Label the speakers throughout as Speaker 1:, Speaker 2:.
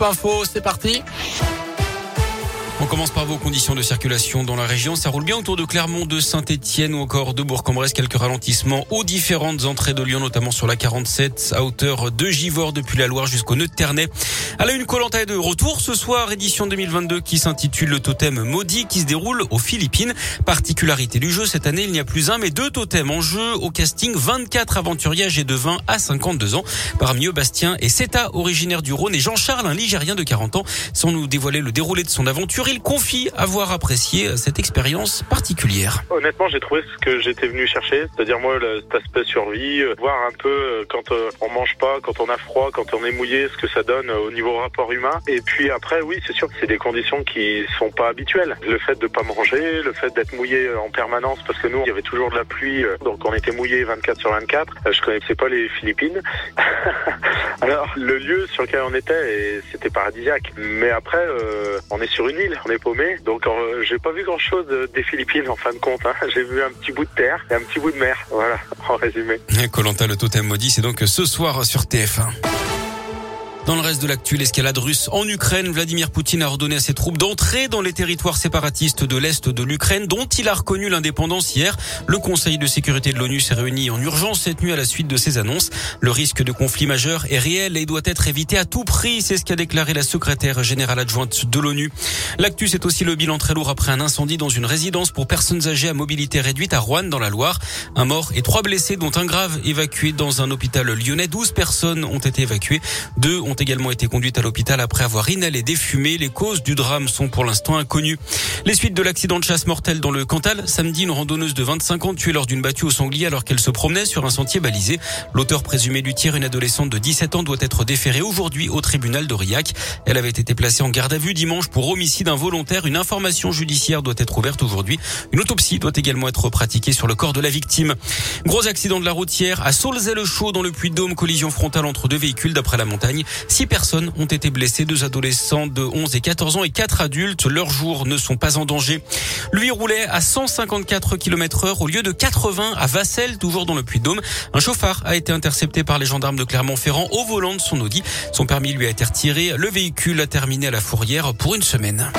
Speaker 1: Info, c'est parti. On commence par vos conditions de circulation dans la région. Ça roule bien autour de Clermont, de Saint-Etienne ou encore de Bourg-en-Bresse. Quelques ralentissements aux différentes entrées de Lyon, notamment sur la 47 à hauteur de Givors depuis la Loire jusqu'au nœud de Ternay. À la une, Colanta est de retour ce soir, édition 2022 qui s'intitule le totem maudit qui se déroule aux Philippines. Particularité du jeu, cette année, il n'y a plus un mais deux totems en jeu au casting. 24 aventuriers âgés de 20 à 52 ans. Parmi eux, Bastien et Seta, originaire du Rhône et Jean-Charles, un Ligérien de 40 ans, sans nous dévoiler le déroulé de son aventure il confie avoir apprécié cette expérience particulière.
Speaker 2: Honnêtement, j'ai trouvé ce que j'étais venu chercher, c'est-à-dire moi cet aspect survie, euh, voir un peu euh, quand euh, on mange pas, quand on a froid, quand on est mouillé, ce que ça donne au niveau rapport humain. Et puis après, oui, c'est sûr que c'est des conditions qui sont pas habituelles. Le fait de pas manger, le fait d'être mouillé en permanence, parce que nous, il y avait toujours de la pluie, donc on était mouillé 24 sur 24. Je connaissais pas les Philippines. Le lieu sur lequel on était, c'était paradisiaque. Mais après, on est sur une île on est paumé. Donc euh, j'ai pas vu grand chose des Philippines en fin de compte. Hein. J'ai vu un petit bout de terre et un petit bout de mer. Voilà, en résumé.
Speaker 1: Colanta le totem maudit, c'est donc ce soir sur TF1. Dans le reste de l'actu, l'escalade russe en Ukraine, Vladimir Poutine a ordonné à ses troupes d'entrer dans les territoires séparatistes de l'Est de l'Ukraine, dont il a reconnu l'indépendance hier. Le Conseil de sécurité de l'ONU s'est réuni en urgence cette nuit à la suite de ces annonces. Le risque de conflit majeur est réel et doit être évité à tout prix, c'est ce qu'a déclaré la secrétaire générale adjointe de l'ONU. L'actu, c'est aussi le bilan très lourd après un incendie dans une résidence pour personnes âgées à mobilité réduite à Rouen, dans la Loire. Un mort et trois blessés, dont un grave évacué dans un hôpital lyonnais. Douze personnes ont été évacuées. Deux ont également été conduites à l'hôpital après avoir inhalé des fumées. Les causes du drame sont pour l'instant inconnues. Les suites de l'accident de chasse mortel dans le Cantal. Samedi, une randonneuse de 25 ans tuée lors d'une battue au sanglier alors qu'elle se promenait sur un sentier balisé. L'auteur présumé du tir, une adolescente de 17 ans, doit être déférée aujourd'hui au tribunal d'Aurillac. Elle avait été placée en garde à vue dimanche pour homicide involontaire. Une information judiciaire doit être ouverte aujourd'hui. Une autopsie doit également être pratiquée sur le corps de la victime. Gros accident de la routière à Saulzay-le-Chaud dans le Puy-de-Dôme. Collision frontale entre deux véhicules d'après la montagne. Six personnes ont été blessées, deux adolescents de 11 et 14 ans et quatre adultes. Leurs jours ne sont pas en danger. Lui roulait à 154 km heure au lieu de 80 à Vassel, toujours dans le Puy-de-Dôme. Un chauffard a été intercepté par les gendarmes de Clermont-Ferrand au volant de son Audi. Son permis lui a été retiré. Le véhicule a terminé à la fourrière pour une semaine.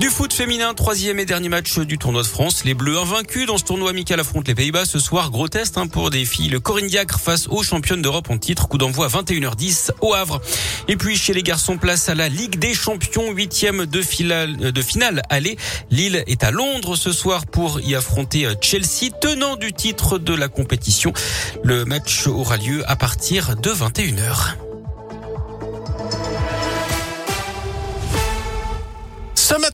Speaker 1: Du foot féminin, troisième et dernier match du tournoi de France. Les Bleus invaincus dans ce tournoi amical affrontent les Pays-Bas ce soir. Gros test hein, pour des filles. Le Corinne face aux championnes d'Europe en titre. Coup d'envoi à 21h10 au Havre. Et puis chez les garçons, place à la Ligue des Champions, huitième de finale, euh, de finale. Allez, Lille est à Londres ce soir pour y affronter euh, Chelsea, tenant du titre de la compétition. Le match aura lieu à partir de 21h.